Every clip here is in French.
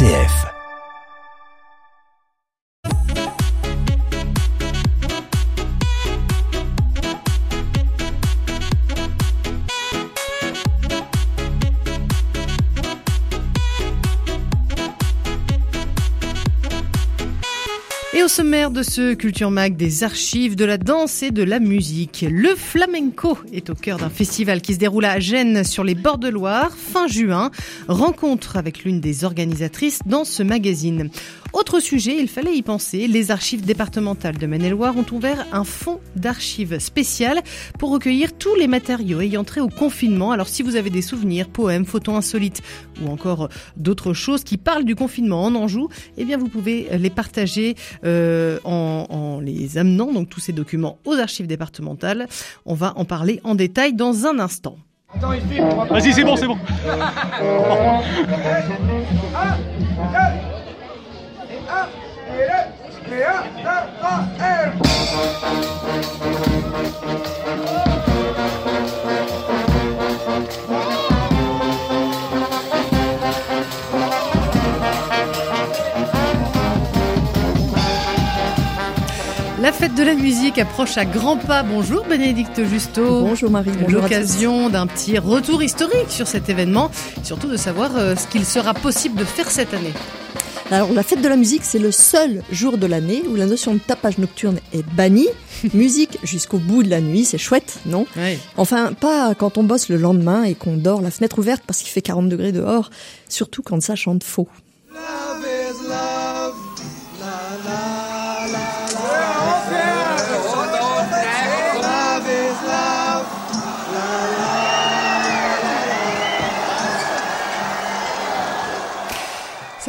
RCF. Sommaire de ce Culture Mag, des archives de la danse et de la musique. Le flamenco est au cœur d'un festival qui se déroule à Gênes sur les bords de Loire fin juin. Rencontre avec l'une des organisatrices dans ce magazine. Autre sujet, il fallait y penser. Les archives départementales de Maine-et-Loire ont ouvert un fonds d'archives spécial pour recueillir tous les matériaux ayant trait au confinement. Alors si vous avez des souvenirs, poèmes, photos insolites ou encore d'autres choses qui parlent du confinement en Anjou, eh bien vous pouvez les partager euh, en, en les amenant donc tous ces documents aux archives départementales. On va en parler en détail dans un instant. Vas-y, c'est bon, c'est bon. La fête de la musique approche à grands pas. Bonjour Bénédicte Justo. Bonjour Marie. L'occasion d'un petit retour historique sur cet événement, surtout de savoir euh, ce qu'il sera possible de faire cette année. Alors la fête de la musique, c'est le seul jour de l'année où la notion de tapage nocturne est bannie. musique jusqu'au bout de la nuit, c'est chouette, non Oui. Enfin, pas quand on bosse le lendemain et qu'on dort la fenêtre ouverte parce qu'il fait 40 degrés dehors, surtout quand ça chante faux.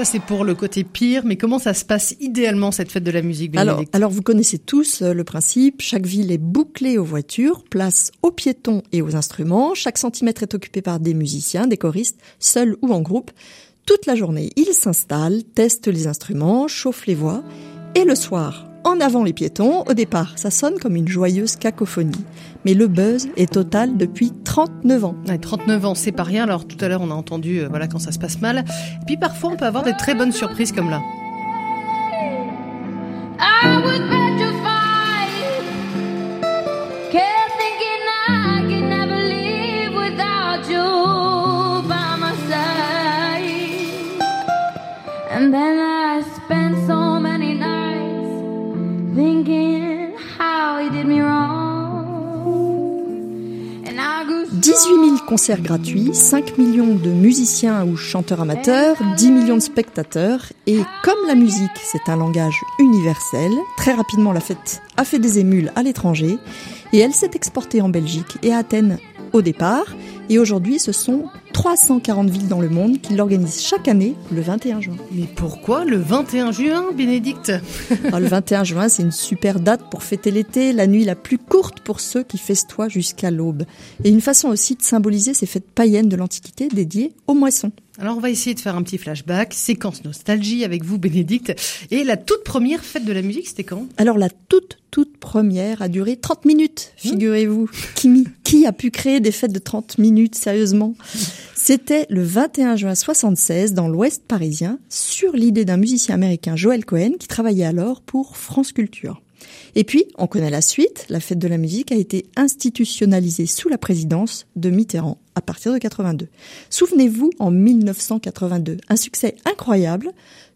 Ça c'est pour le côté pire, mais comment ça se passe idéalement cette fête de la musique Alors, alors vous connaissez tous euh, le principe, chaque ville est bouclée aux voitures, place aux piétons et aux instruments, chaque centimètre est occupé par des musiciens, des choristes, seuls ou en groupe. Toute la journée, ils s'installent, testent les instruments, chauffent les voix, et le soir, en avant les piétons, au départ, ça sonne comme une joyeuse cacophonie. Mais le buzz est total depuis 39 ans. Ouais, 39 ans, c'est pas rien. Alors tout à l'heure, on a entendu euh, voilà quand ça se passe mal. Et puis parfois, on peut avoir des très bonnes surprises comme là. I concerts gratuits, 5 millions de musiciens ou chanteurs amateurs, 10 millions de spectateurs. Et comme la musique, c'est un langage universel, très rapidement la fête a fait des émules à l'étranger. Et elle s'est exportée en Belgique et à Athènes au départ. Et aujourd'hui, ce sont 340 villes dans le monde qui l'organisent chaque année le 21 juin. Mais pourquoi le 21 juin, Bénédicte? Alors, le 21 juin, c'est une super date pour fêter l'été, la nuit la plus courte pour ceux qui festoient jusqu'à l'aube. Et une façon aussi de symboliser ces fêtes païennes de l'Antiquité dédiées aux moissons. Alors on va essayer de faire un petit flashback, séquence nostalgie avec vous, Bénédicte. Et la toute première fête de la musique, c'était quand? Alors la toute toute première a duré 30 minutes, figurez-vous. Qui, qui a pu créer des fêtes de 30 minutes, sérieusement? C'était le 21 juin 76 dans l'ouest parisien, sur l'idée d'un musicien américain, Joel Cohen, qui travaillait alors pour France Culture. Et puis, on connaît la suite, la fête de la musique a été institutionnalisée sous la présidence de Mitterrand à partir de 82. Souvenez-vous, en 1982, un succès incroyable,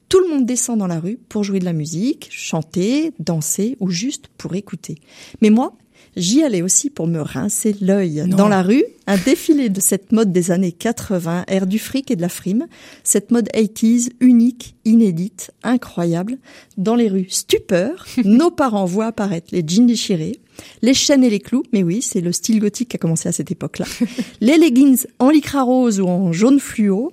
tout le monde descend dans la rue pour jouer de la musique, chanter, danser ou juste pour écouter. Mais moi, j'y allais aussi pour me rincer l'œil. Dans la rue, un défilé de cette mode des années 80, air du fric et de la frime, cette mode 80s unique, inédite, incroyable. Dans les rues, stupeur, nos parents voient apparaître les jeans déchirés, les chaînes et les clous, mais oui, c'est le style gothique qui a commencé à cette époque-là. les leggings en lycra rose ou en jaune fluo,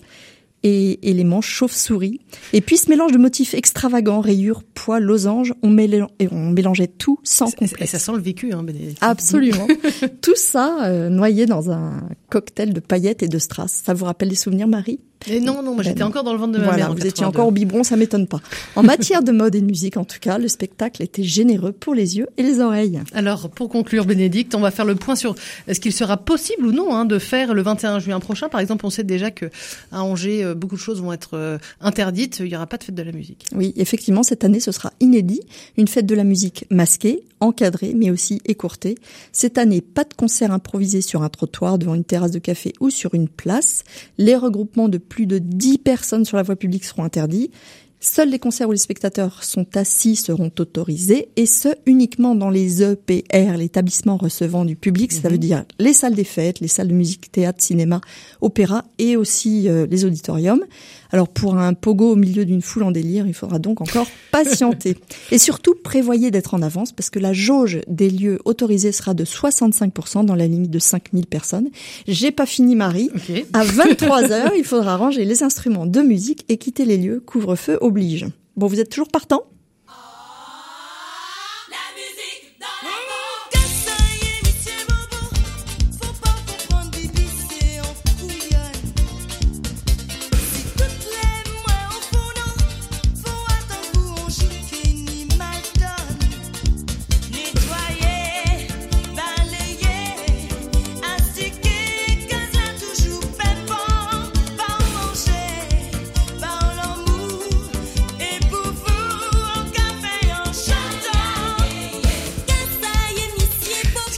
et, et les manches chauve-souris. Et puis ce mélange de motifs extravagants, rayures, pois, losanges, on, et on mélangeait tout sans Et complexe. ça sent le vécu, hein, Bénédicte. Absolument. tout ça euh, noyé dans un cocktail de paillettes et de strass. Ça vous rappelle des souvenirs, Marie? Et non, non, moi j'étais Ben, encore dans le ventre de ma voilà, mère. en vous étiez 82. encore au biberon, ça m'étonne pas. En matière de mode et de musique, en tout cas, le spectacle était généreux pour les yeux et les oreilles. Alors, pour conclure, Bénédicte, on va faire le point sur est-ce qu'il sera possible ou non hein, de faire le 21 juin prochain. Par exemple, on sait déjà que à Angers, euh, beaucoup de choses vont être euh, interdites. Il n'y aura pas de fête de la musique. Oui, effectivement, cette année, ce sera inédit. Une fête de la musique masquée, encadrée, mais aussi écourtée. Cette année, pas de concert improvisé sur un trottoir, devant une terrasse de café ou sur une place. Les regroupements de plus de 10 personnes sur la voie publique seront interdits. Seuls les concerts où les spectateurs sont assis seront autorisés, et ce, uniquement dans les EPR, l'établissement recevant du public, ça veut dire les salles des fêtes, les salles de musique, théâtre, cinéma, opéra, et aussi euh, les auditoriums. Alors pour un pogo au milieu d'une foule en délire, il faudra donc encore patienter. Et surtout, prévoyez d'être en avance, parce que la jauge des lieux autorisés sera de 65% dans la limite de 5000 personnes. J'ai pas fini, Marie. À 23 heures, il faudra ranger les instruments de musique et quitter les lieux. Couvre-feu oblige. Bon, vous êtes toujours partant?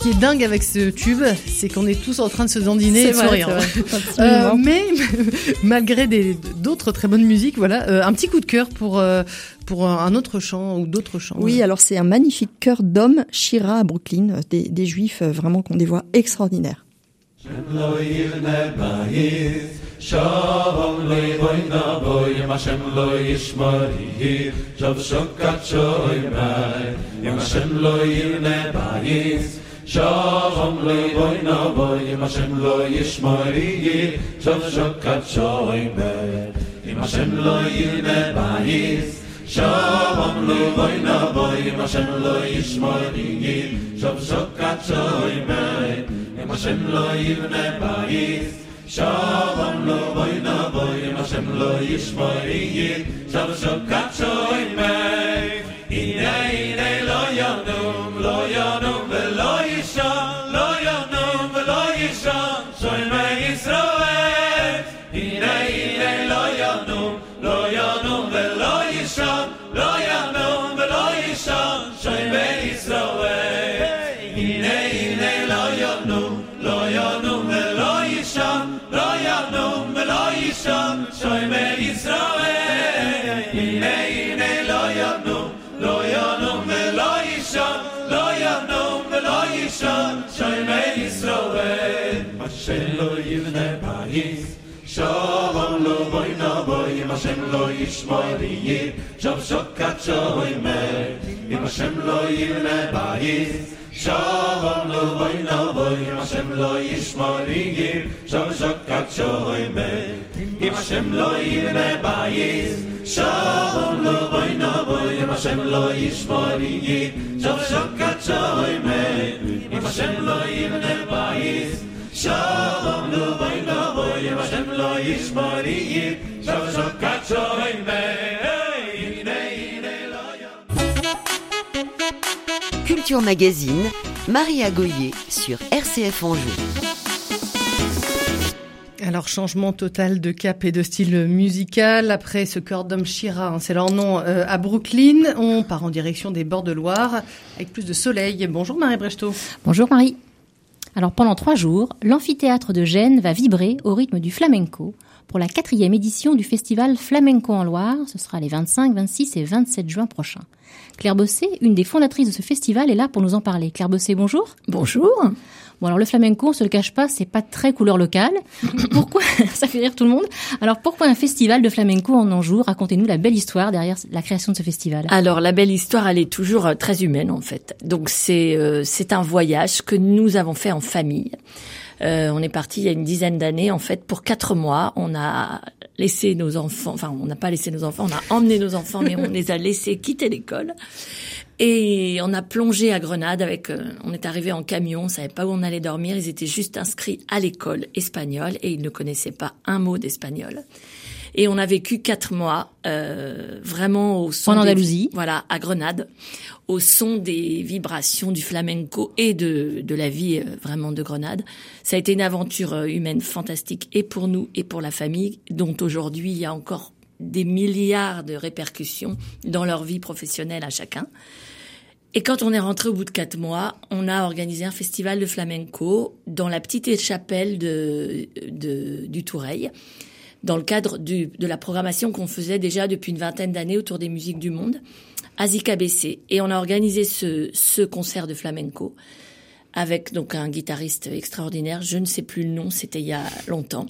Qui est dingue avec ce tube, c'est qu'on est tous en train de se dandiner et de sourire. Euh, mais malgré des- d'autres très bonnes musiques, voilà, euh, un petit coup de cœur pour euh, pour un autre chant ou d'autres chants. Oui, alors c'est un magnifique chœur d'hommes Shira à Brooklyn, euh, des, des juifs euh, vraiment qui ont des voix extraordinaires. lo yivne bayis Shalom le boyna boy Hashem lo yishmari Shav shokat shoy bay Yem Hashem lo yivne bayis Shalom loy boy lo yishmori, shov shokat shoy im Hashem lo yine bayis. Shalom loy boy lo yishmori, shov shokat shoy im Hashem lo yine bayis. Shalom loy boy lo. mei izrael mei meloyanu loyanu melayishan loyanu melayishan chay mei izrael machlo yn ne bayis shavom lo bayna baye machlo ishmodiy cham Shalom lo boy lo boy Hashem lo yishmori gir. Shalom shokat shoy me If Hashem lo yire ba'yiz Shalom lo boy lo boy Hashem lo yishmori gir. Shalom shokat shoy me Hashem lo yire ba'yiz Shalom lo boy lo boy Hashem lo yishmori gir. Shalom shokat shoy Culture Magazine, Maria Goyer sur RCF Anjou. Alors changement total de cap et de style musical après ce d'homme Shira, hein, c'est leur nom euh, à Brooklyn. On part en direction des bords de Loire avec plus de soleil. Bonjour Marie Brechtot. Bonjour Marie. Alors pendant trois jours, l'amphithéâtre de Gênes va vibrer au rythme du flamenco pour la quatrième édition du festival Flamenco en Loire. Ce sera les 25, 26 et 27 juin prochains. Claire Bossé, une des fondatrices de ce festival, est là pour nous en parler. Claire Bossé, bonjour. Bonjour. Bon alors le flamenco, on se le cache pas, c'est pas très couleur locale. Pourquoi Ça fait rire tout le monde? Alors pourquoi un festival de flamenco en Anjou Racontez-nous la belle histoire derrière la création de ce festival. Alors la belle histoire, elle est toujours euh, très humaine en fait. Donc c'est euh, c'est un voyage que nous avons fait en famille. Euh, on est parti il y a une dizaine d'années en fait pour quatre mois. On a laissé nos enfants, enfin on n'a pas laissé nos enfants, on a emmené nos enfants, mais on les a laissés quitter l'école. Et on a plongé à Grenade avec, euh, on est arrivé en camion, on savait pas où on allait dormir. Ils étaient juste inscrits à l'école espagnole et ils ne connaissaient pas un mot d'espagnol. Et on a vécu quatre mois euh, vraiment au son En des- Andalousie. voilà, à Grenade, au son des vibrations du flamenco et de, de la vie euh, vraiment de Grenade. Ça a été une aventure euh, humaine fantastique et pour nous et pour la famille, dont aujourd'hui il y a encore des milliards de répercussions dans leur vie professionnelle à chacun. Et quand on est rentré au bout de quatre mois, on a organisé un festival de flamenco dans la petite chapelle de, de, du Toureil, dans le cadre de la programmation qu'on faisait déjà depuis une vingtaine d'années autour des musiques du monde, à. Et on a organisé ce, ce concert de flamenco avec donc un guitariste extraordinaire, je ne sais plus le nom, c'était il y a longtemps.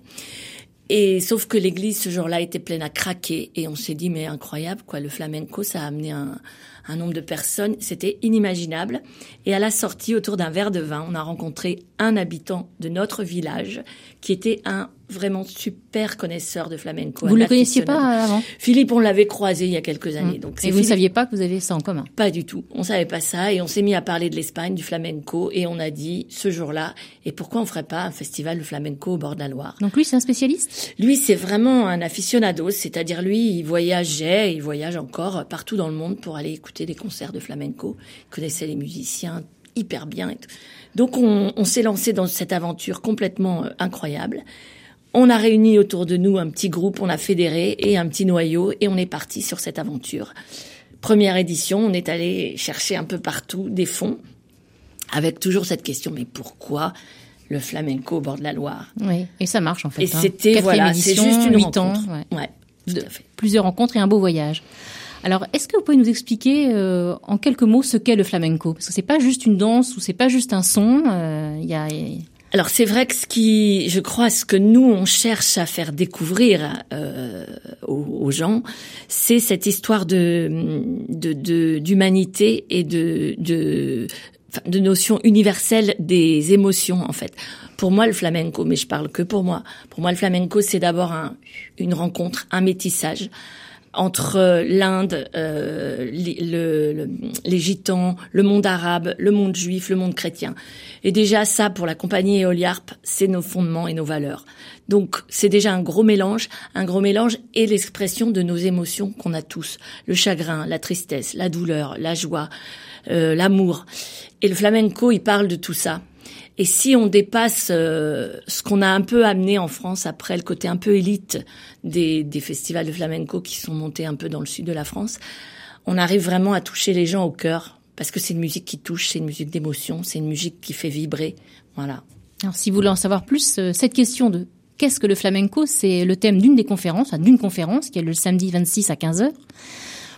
Et sauf que l'église ce jour-là était pleine à craquer. Et on s'est dit mais incroyable quoi. Le flamenco ça a amené un nombre de personnes. C'était inimaginable. Et à la sortie autour d'un verre de vin on a rencontré un habitant de notre village qui était un vraiment super connaisseur de flamenco. Vous un le connaissiez pas avant Philippe on l'avait croisé il y a quelques années donc c'est Et vous ne saviez pas que vous avez ça en commun? Pas du tout. On savait pas ça et on s'est mis à parler de l'Espagne, du flamenco et on a dit ce jour-là et pourquoi on ferait pas un festival de flamenco au bord de la Loire? Donc lui, c'est un spécialiste? Lui, c'est vraiment un aficionado, c'est-à-dire lui, il voyageait, il voyage encore partout dans le monde pour aller écouter des concerts de flamenco. Il connaissait les musiciens hyper bien. Et tout. Donc on, on s'est lancé dans cette aventure complètement euh, incroyable. On a réuni autour de nous un petit groupe, on a fédéré et un petit noyau et on est parti sur cette aventure. Première édition, on est allé chercher un peu partout des fonds avec toujours cette question mais pourquoi le flamenco au bord de la Loire? Oui, et ça marche en fait. et hein. c'était voilà, c'est juste une huit ans, rencontre. ouais. Ouais, tout De- à fait. plusieurs rencontres et un beau voyage. Alors, est-ce que vous pouvez nous expliquer euh, en quelques mots ce qu'est le flamenco? Parce que c'est pas juste une danse ou c'est pas juste un son. euh, Il y a Alors c'est vrai que ce qui, je crois, ce que nous on cherche à faire découvrir euh, aux, gens, c'est cette histoire de de- de- d'humanité et de de de notions universelles des émotions en fait. Pour moi, le flamenco, mais je parle que pour moi. Pour moi, le flamenco, c'est d'abord un, une rencontre, un métissage entre euh, l'Inde, euh, les, le- le- les gitans, le monde arabe, le monde juif, le monde chrétien. Et déjà ça, pour la compagnie Eoliarp, c'est nos fondements et nos valeurs. Donc c'est déjà un gros mélange, un gros mélange et l'expression de nos émotions qu'on a tous. Le chagrin, la tristesse, la douleur, la joie, euh, l'amour. Et le flamenco, il parle de tout ça. Et si on dépasse euh, ce qu'on a un peu amené en France après le côté un peu élite des, des festivals de flamenco qui sont montés un peu dans le sud de la France, on arrive vraiment à toucher les gens au cœur parce que c'est une musique qui touche, c'est une musique d'émotion, c'est une musique qui fait vibrer. Voilà. Alors, si vous voulez en savoir plus, euh, cette question de qu'est-ce que le flamenco, c'est le thème d'une des conférences, d'une conférence qui est le samedi 26 à 15h.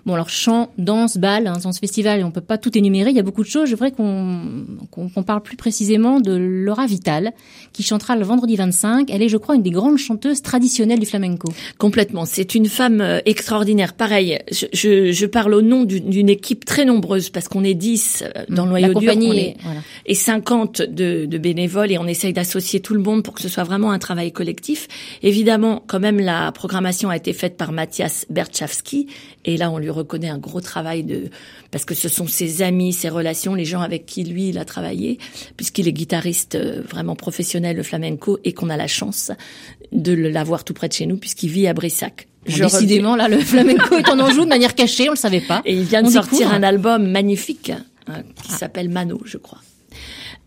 Bon, alors chant, danse, bal, hein, dans ce festival, on peut pas tout énumérer, il y a beaucoup de choses. Je voudrais qu'on qu'on qu'on parle plus précisément de Laura Vital, qui chantera le vendredi 25. Elle est, je crois, une des grandes chanteuses traditionnelles du flamenco. Complètement. C'est une femme euh, extraordinaire. Pareil, je, je, je parle au nom d'une équipe très nombreuse parce qu'on est 10 euh, dans le La noyau dur, on est- voilà. et 50 de, de bénévoles et on essaye d'associer tout le monde pour que ce soit vraiment un travail collectif. Évidemment, quand même, la programmation a été faite par Mathias Berchawski et là, on lui reconnaît un gros travail de parce que ce sont ses amis, ses relations, les gens avec qui lui il a travaillé, puisqu'il est guitariste euh, vraiment professionnel de flamenco et qu'on a la chance de l'avoir tout près de chez nous puisqu'il vit à Brissac. Je reviens- décidément, là, le flamenco est en Anjou de manière cachée, on le savait pas. et il vient de On sortir découvre. un album magnifique hein, qui s'appelle Mano, je crois.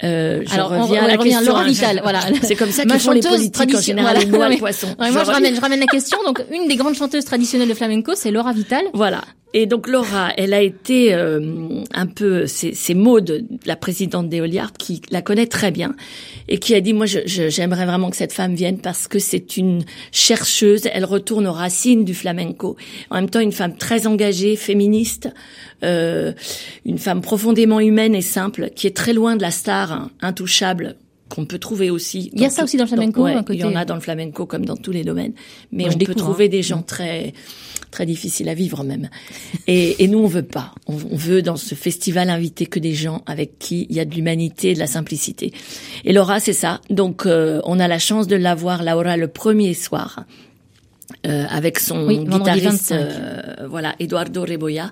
Euh, je Alors, on- reviens on à la revient question. Laura. Vital, voilà. C'est comme ça qu'ils font les politiques en général, voilà. le poisson. Ouais, moi, je ramène, je ramène la question. Donc, une des grandes chanteuses traditionnelles de flamenco, c'est Laura Vital. Voilà. Et donc Laura, elle a été euh, un peu, c'est Maude, la présidente d'Eoliard, qui la connaît très bien et qui a dit, moi, j'aimerais vraiment que cette femme vienne parce que c'est une chercheuse, elle retourne aux racines du flamenco. En même temps, une femme très engagée, féministe, euh, une femme profondément humaine et simple, qui est très loin de la star hein, intouchable qu'on peut trouver aussi. Il y a ça tout- aussi dans le flamenco, ouais, un côté- Il y en a dans le flamenco comme dans tous les domaines, mais Moi, on peut trouver hein. des gens très très difficiles à vivre même. Et, et nous, on veut pas. On, on veut dans ce festival inviter que des gens avec qui il y a de l'humanité et de la simplicité. Et Laura, c'est ça. Donc, euh, on a la chance de la voir, Laura, le premier soir. euh, avec son Oui, guitariste, 25. euh, voilà, Eduardo Reboya.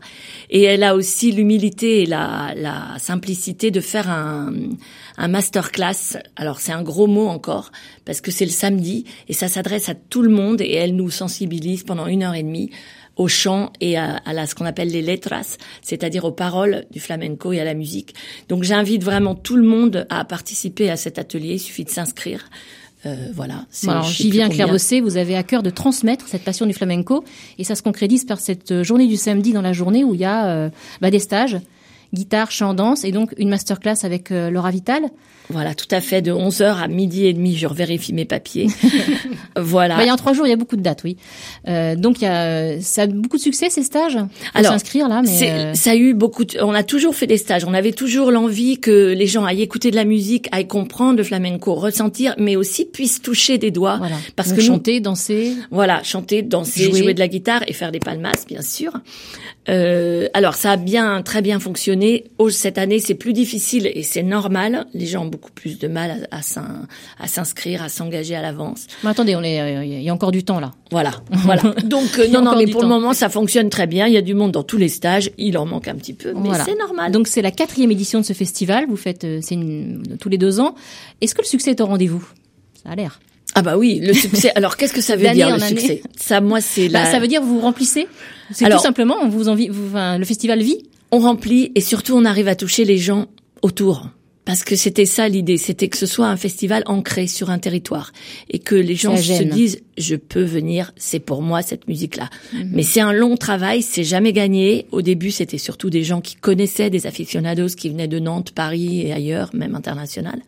Et elle a aussi l'humilité et la, la simplicité de faire un, un masterclass. Alors c'est un gros mot encore parce que c'est le samedi et ça s'adresse à tout le monde et elle nous sensibilise pendant une heure et demie au chant et à, à la, ce qu'on appelle les letras, c'est-à-dire aux paroles du flamenco et à la musique. Donc j'invite vraiment tout le monde à participer à cet atelier. Il suffit de s'inscrire. Euh, voilà. alors, Bossé, vous avez à cœur de transmettre cette passion du flamenco et ça se concrétise par cette euh, journée du samedi dans la journée où il y a euh, bah, des stages, guitare, chant, danse et donc une masterclass avec euh, Laura Vital. Voilà, tout à fait, de 11h à midi et demi, je revérifie mes papiers. voilà. Bah, il y a en trois jours, il y a beaucoup de dates, oui. Euh, donc il y a, ça a beaucoup de succès ces stages? Faut Alors, s'inscrire là, mais euh, Ça a eu beaucoup. De, on a toujours fait des stages. On avait toujours l'envie que les gens aillent écouter de la musique, aillent comprendre le flamenco, ressentir, mais aussi puissent toucher des doigts. voilà. Parce Donc, que nous- chanter, danser. Voilà, chanter, danser, Jouer. jouer. de la guitare et faire des palmas, bien sûr. Euh, alors, ça a bien, très bien fonctionné. Oh, cette année, c'est plus difficile et c'est normal. Les gens ont beaucoup plus de mal à, à s'in- à s'inscrire, à s'engager à l'avance. Mais attendez, on est, euh, il y a encore du temps là. Voilà, voilà. Donc, euh, non, non, mais pour le moment, ça fonctionne très bien. Il y a du monde dans tous les stages. Il en manque un petit peu, mais Voilà. c'est normal. Donc c'est la quatrième édition de ce festival. Vous faites, euh, c'est tous les deux ans. Est-ce que le succès est au rendez-vous? Ça a l'air. Ah bah oui, le succès. Alors, qu'est-ce que ça veut dire, le année. succès? Ça, moi, c'est Bah, la... ça veut dire que vous vous remplissez? C'est tout simplement, on vous envie, vous, enfin, le festival vit? on remplit et surtout on arrive à toucher les gens autour. Parce que c'était ça l'idée, c'était que ce soit un festival ancré sur un territoire et que les gens se disent je peux venir, c'est pour moi cette musique-là. Mhm. Mais c'est un long travail, c'est jamais gagné. Au début, c'était surtout des gens qui connaissaient des aficionados qui venaient de Nantes, Paris et ailleurs, même international.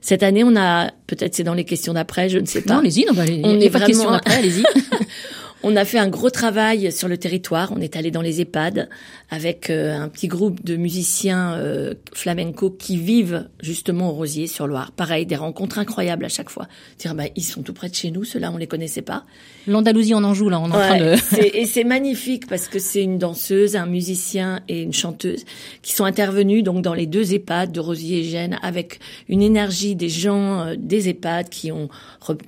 Cette année, on a peut-être c'est dans les questions d'après, je ne sais pas. Non, allez-y, non, bah, On il y a est pas de question vraiment- après, allez-y. On a fait un gros travail sur le territoire. On est allé dans les EHPAD avec euh, un petit groupe de musiciens euh, flamenco qui vivent justement au Rosier sur Loire. Pareil, des rencontres incroyables à chaque fois. Dire bah ils sont tout près de chez nous, ceux-là on les connaissait pas. L'Andalousie en Anjou, là, on est en train de. et c'est magnifique parce que c'est une danseuse, un musicien et une chanteuse qui sont intervenus donc dans les deux EHPAD de Rosier et Gênes avec une énergie des gens euh, des EHPAD qui ont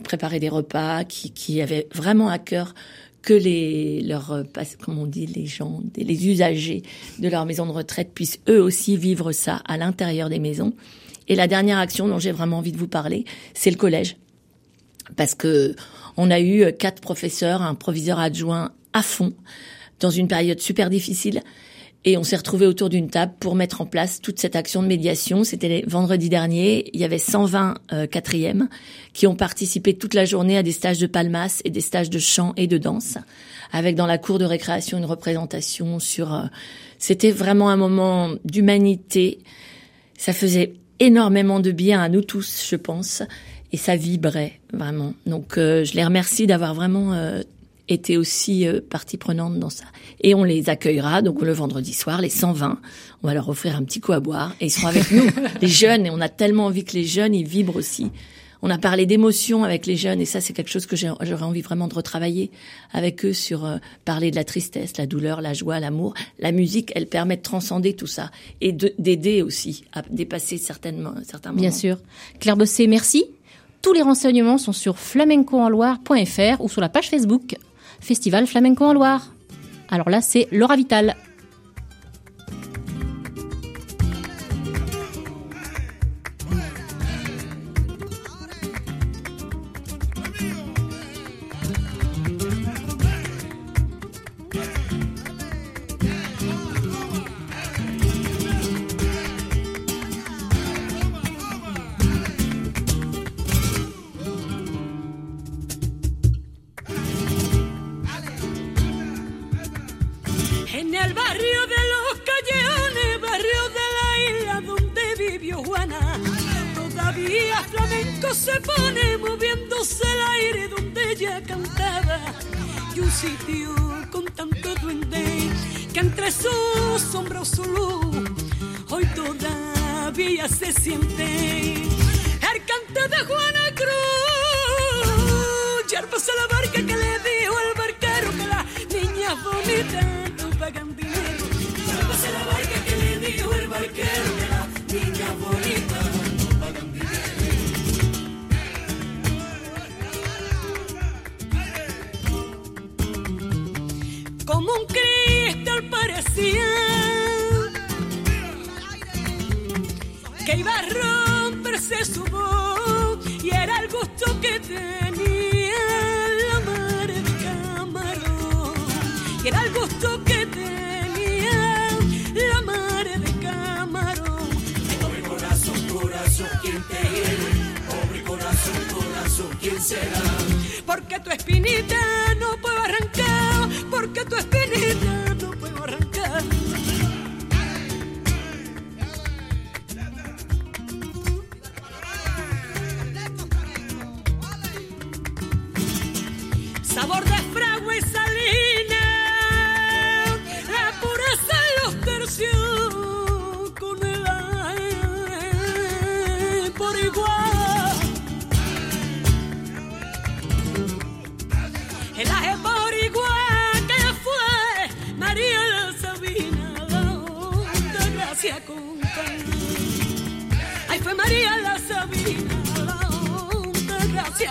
préparé des repas, qui, qui avaient vraiment à cœur que les leurs euh, comment on dit les gens les usagers de leur maison de retraite puissent eux aussi vivre ça à l'intérieur des maisons. Et la dernière action dont j'ai vraiment envie de vous parler, c'est le collège parce que on a eu quatre professeurs, un proviseur adjoint à fond dans une période super difficile. Et on s'est retrouvés autour d'une table pour mettre en place toute cette action de médiation. C'était vendredi dernier. Il y avait 120 euh, quatrièmes qui ont participé toute la journée à des stages de palmas et des stages de chant et de danse, avec dans la cour de récréation une représentation sur. euh, C'était vraiment un moment d'humanité. Ça faisait énormément de bien à nous tous, je pense, et ça vibrait vraiment. Donc euh, je les remercie d'avoir vraiment été aussi euh, partie prenante dans ça. Et on les accueillera donc le vendredi soir, les 120. On va leur offrir un petit coup à boire et ils seront avec nous, les jeunes. Et on a tellement envie que les jeunes ils vibrent aussi. On a parlé d'émotions avec les jeunes et ça c'est quelque chose que j'aurais envie vraiment de retravailler avec eux sur euh, parler de la tristesse, la douleur, la joie, l'amour. La musique, elle permet de transcender tout ça et de- d'aider aussi à dépasser certainement certains moments. Bien sûr. Claire Bossé, merci. Tous les renseignements sont sur flamencoenloire.fr ou sur la page Facebook Festival Flamenco en Loire. Alors là, c'est Laura Vital. Se pone moviéndose el aire donde ella cantaba. Y un sitio con tanto duende que entre sus sombras su luz hoy todavía se siente. El cante de Juana Cruz, yerbas a la barca que le que iba a romperse su voz y era el gusto que tenía la mar de camarón. Y era el gusto que tenía la mar de camarón. Pobre corazón corazón quién te hiere pobre corazón corazón quién será porque tu espinita no puedo arrancar porque tu espinita fue María la Sabina, la gracia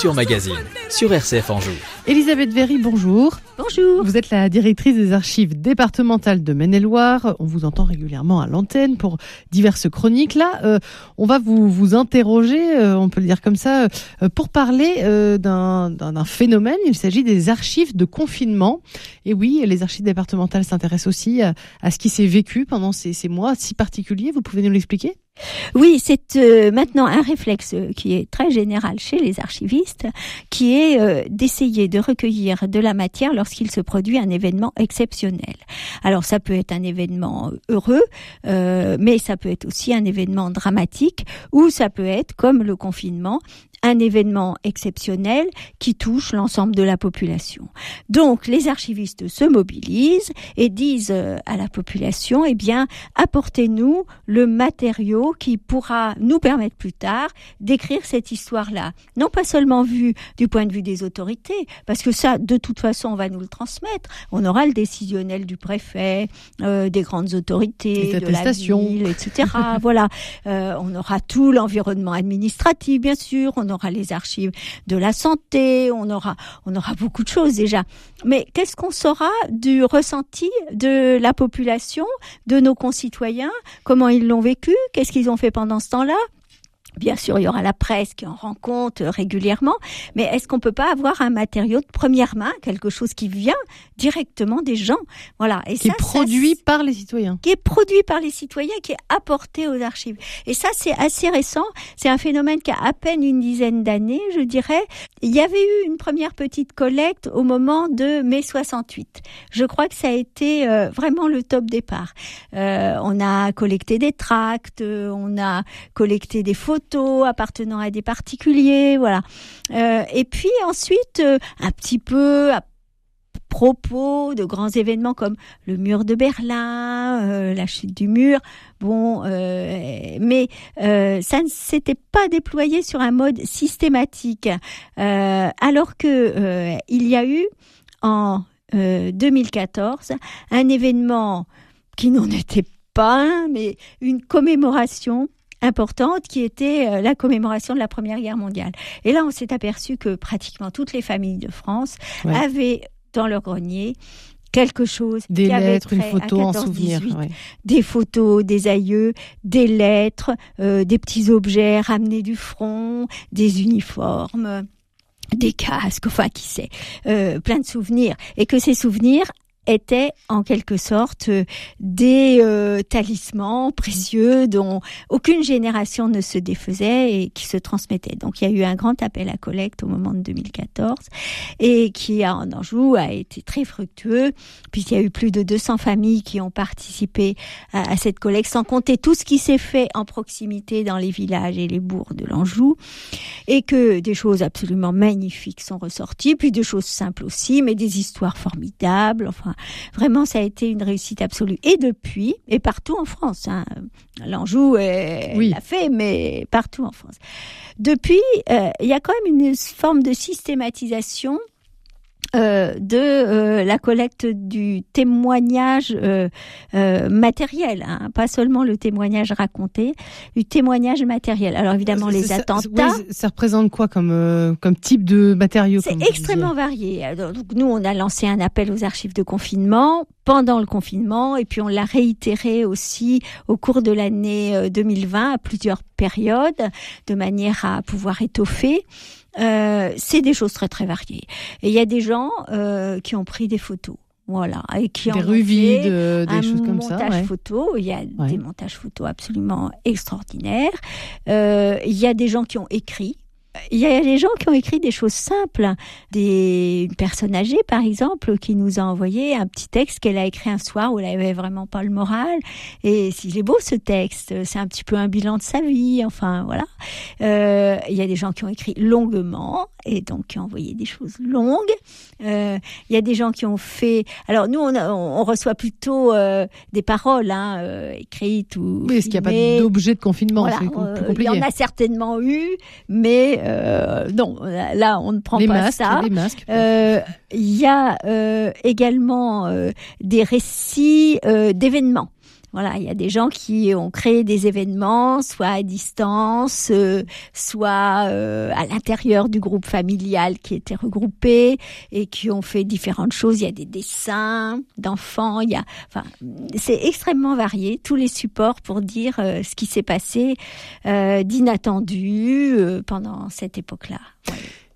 Culture Magazine sur RCF Anjou. Elisabeth Véry, bonjour. Bonjour. Vous êtes la directrice des archives départementales de Maine-et-Loire. On vous entend régulièrement à l'antenne pour diverses chroniques. Là, euh, on va vous, vous interroger, euh, on peut le dire comme ça, euh, pour parler euh, d'un phénomène. Il s'agit des archives de confinement. Et oui, les archives départementales s'intéressent aussi à, à ce qui s'est vécu pendant ces, ces mois si particuliers. Vous pouvez nous l'expliquer? Oui, c'est euh, maintenant un réflexe qui est très général chez les archivistes, qui est euh, d'essayer de recueillir de la matière lorsqu'il se produit un événement exceptionnel. Alors ça peut être un événement heureux, euh, mais ça peut être aussi un événement dramatique, ou ça peut être, comme le confinement, un événement exceptionnel qui touche l'ensemble de la population. Donc les archivistes se mobilisent et disent euh, à la population, eh bien, apportez-nous le matériau qui pourra nous permettre plus tard d'écrire cette histoire-là. Non pas seulement vu du point de vue des autorités, parce que ça, de toute façon, on va nous le transmettre. On aura le décisionnel du préfet, euh, des grandes autorités, de la ville, etc. voilà. Euh, on aura tout l'environnement administratif, bien sûr. On aura les archives de la santé. On aura, on aura beaucoup de choses déjà. Mais qu'est-ce qu'on saura du ressenti de la population, de nos concitoyens? Comment ils l'ont vécu? Qu'est-ce qu'ils ont fait pendant ce temps-là? Bien sûr, il y aura la presse qui en rend compte euh, régulièrement, mais est-ce qu'on peut pas avoir un matériau de première main, quelque chose qui vient directement des gens? Voilà. Et Qui ça, est ça, produit par les citoyens. qui est produit par les citoyens, qui est apporté aux archives. Et ça, c'est assez récent. C'est un phénomène qui a à peine une dizaine d'années, je dirais. Il y avait eu une première petite collecte au moment de mai 68. Je crois que ça a été euh, vraiment le top départ. Euh, on a collecté des tracts, euh, on a collecté des photos appartenant à des particuliers, voilà. Euh, et puis ensuite, euh, un petit peu à propos de grands événements comme le mur de Berlin, euh, la chute du mur. Bon, mais ça ne s'était pas déployé sur un mode systématique, alors que il y a eu en euh, 2014 un événement qui n'en était pas un, mais une commémoration importante qui était euh, la commémoration de la Première Guerre mondiale. Et là, on s'est aperçu que pratiquement toutes les familles de France Ouais. avaient dans leur grenier quelque chose Des qui avait lettres, une photo en 14-18, souvenir. ouais. des photos des aïeux, des lettres, euh, des petits objets ramenés du front, des uniformes, des casques, enfin qui sait, euh, plein de souvenirs, et que ces souvenirs étaient en quelque sorte euh, des euh, talismans précieux dont aucune génération ne se défaisait et qui se transmettaient. Donc il y a eu un grand appel à collecte au moment de 2014 et qui en Anjou a été très fructueux puisqu'il y a eu plus de 200 familles qui ont participé à, à cette collecte sans compter tout ce qui s'est fait en proximité dans les villages et les bourgs de l'Anjou et que des choses absolument magnifiques sont ressorties, puis des choses simples aussi, mais des histoires formidables. Enfin, vraiment, ça a été une réussite absolue. Et depuis, et partout en France, hein, l'Anjou Oui. l'a fait, mais partout en France. Depuis, euh, il y a quand même une forme de systématisation euh, de euh, la collecte du témoignage euh, euh, matériel, hein, pas seulement le témoignage raconté, du témoignage matériel. Alors évidemment les Ça- ça- attentats. ouais, ça représente quoi comme, euh, comme type de matériaux C'est extrêmement varié. Donc, nous, on a lancé un appel aux archives de confinement pendant le confinement et puis on l'a réitéré aussi au cours de l'année euh, 2020 à plusieurs périodes de manière à pouvoir étoffer. Euh, c'est des choses très très variées. Et il y a des gens euh, qui ont pris des photos. Voilà, et qui Des ont rues vides, euh, des choses comme ça, montage ouais. photo. Il y a Ouais. des montages photos absolument extraordinaires. Euh, il y a des gens qui ont écrit. Il y a des gens qui ont écrit des choses simples. Des, une personne âgée, par exemple, qui nous a envoyé un petit texte qu'elle a écrit un soir où elle avait vraiment pas le moral. Et s'il est beau ce texte, c'est un petit peu un bilan de sa vie. Enfin, voilà. Euh, il y a des gens qui ont écrit longuement et donc qui ont envoyé des choses longues. Euh, il y a des gens qui ont fait. Alors nous, on, a- on reçoit plutôt euh, des paroles hein, euh, écrites ou. Oui, parce qu'il n'y a pas d'objet de confinement, Voilà, c'est com- euh, il y en a certainement eu, mais euh, non, là on ne prend les pas masques, ça. les masques. Euh, Il y a euh, également des récits d'événements. Voilà, il y a des gens qui ont créé des événements, soit à distance, euh, soit euh, à l'intérieur du groupe familial qui était regroupé et qui ont fait différentes choses. Il y a des dessins d'enfants, il y a, enfin, c'est extrêmement varié tous les supports pour dire euh, ce qui s'est passé euh, d'inattendu euh, pendant cette époque-là.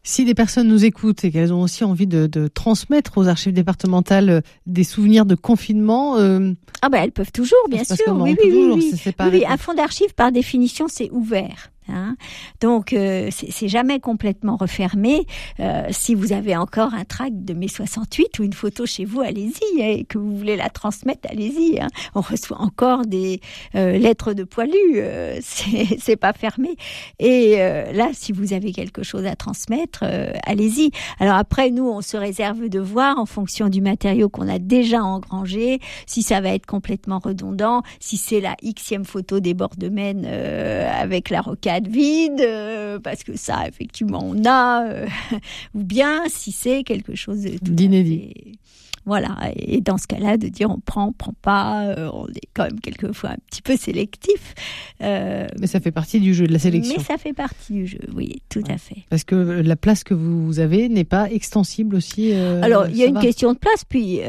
Si des personnes nous écoutent et qu'elles ont aussi envie de, de transmettre aux archives départementales euh, des souvenirs de confinement, euh, Ah ben elles peuvent toujours, bien sûr. Oui, oui, oui, toujours oui. Oui, oui, un fonds d'archives, par définition, c'est ouvert. Hein. Donc, euh, c'est jamais complètement refermé. Euh, si vous avez encore un tract de mai 68 ou une photo chez vous, allez-y. hein, et que vous voulez la transmettre, allez-y. hein. On reçoit encore des euh, lettres de poilus. euh, c'est pas fermé. Et euh, là, si vous avez quelque chose à transmettre, euh, allez-y. Alors après, nous, on se réserve de voir en fonction du matériau qu'on a déjà engrangé, si ça va être complètement redondant, si c'est la xème photo des bords de Maine avec la rocade vide, euh, parce que ça, effectivement, on a, euh, ou bien si c'est quelque chose D'inédit. Voilà, et dans ce cas-là, de dire on prend, on prend pas, euh, on est quand même quelquefois un petit peu sélectif. Mais ça fait partie du jeu de la sélection. mais ça fait partie du jeu, oui, tout à fait. Parce que la place que vous avez n'est pas extensible aussi. Alors, il y a une va question de place, puis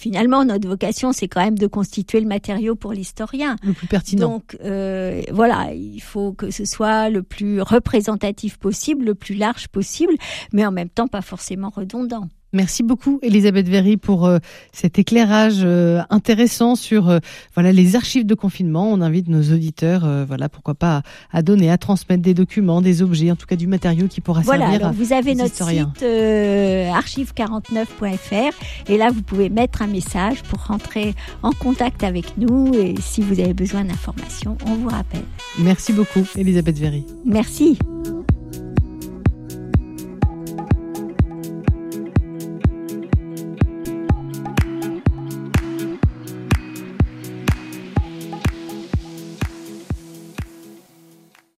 finalement, notre vocation, c'est quand même de constituer le matériau pour l'historien. le plus pertinent. Donc, euh, voilà, il faut que ce soit le plus représentatif possible, le plus large possible, mais en même temps pas forcément redondant. Merci beaucoup, Elisabeth Véry, pour euh, cet éclairage euh, intéressant sur euh, voilà les archives de confinement. On invite nos auditeurs, voilà pourquoi pas, à, à donner, à transmettre des documents, des objets, en tout cas du matériau qui pourra Voilà, servir. alors vous avez notre historiens. site euh, archive49.fr et là vous pouvez mettre un message pour rentrer en contact avec nous et si vous avez besoin d'informations, on vous rappelle. Merci beaucoup, Elisabeth Véry. Merci.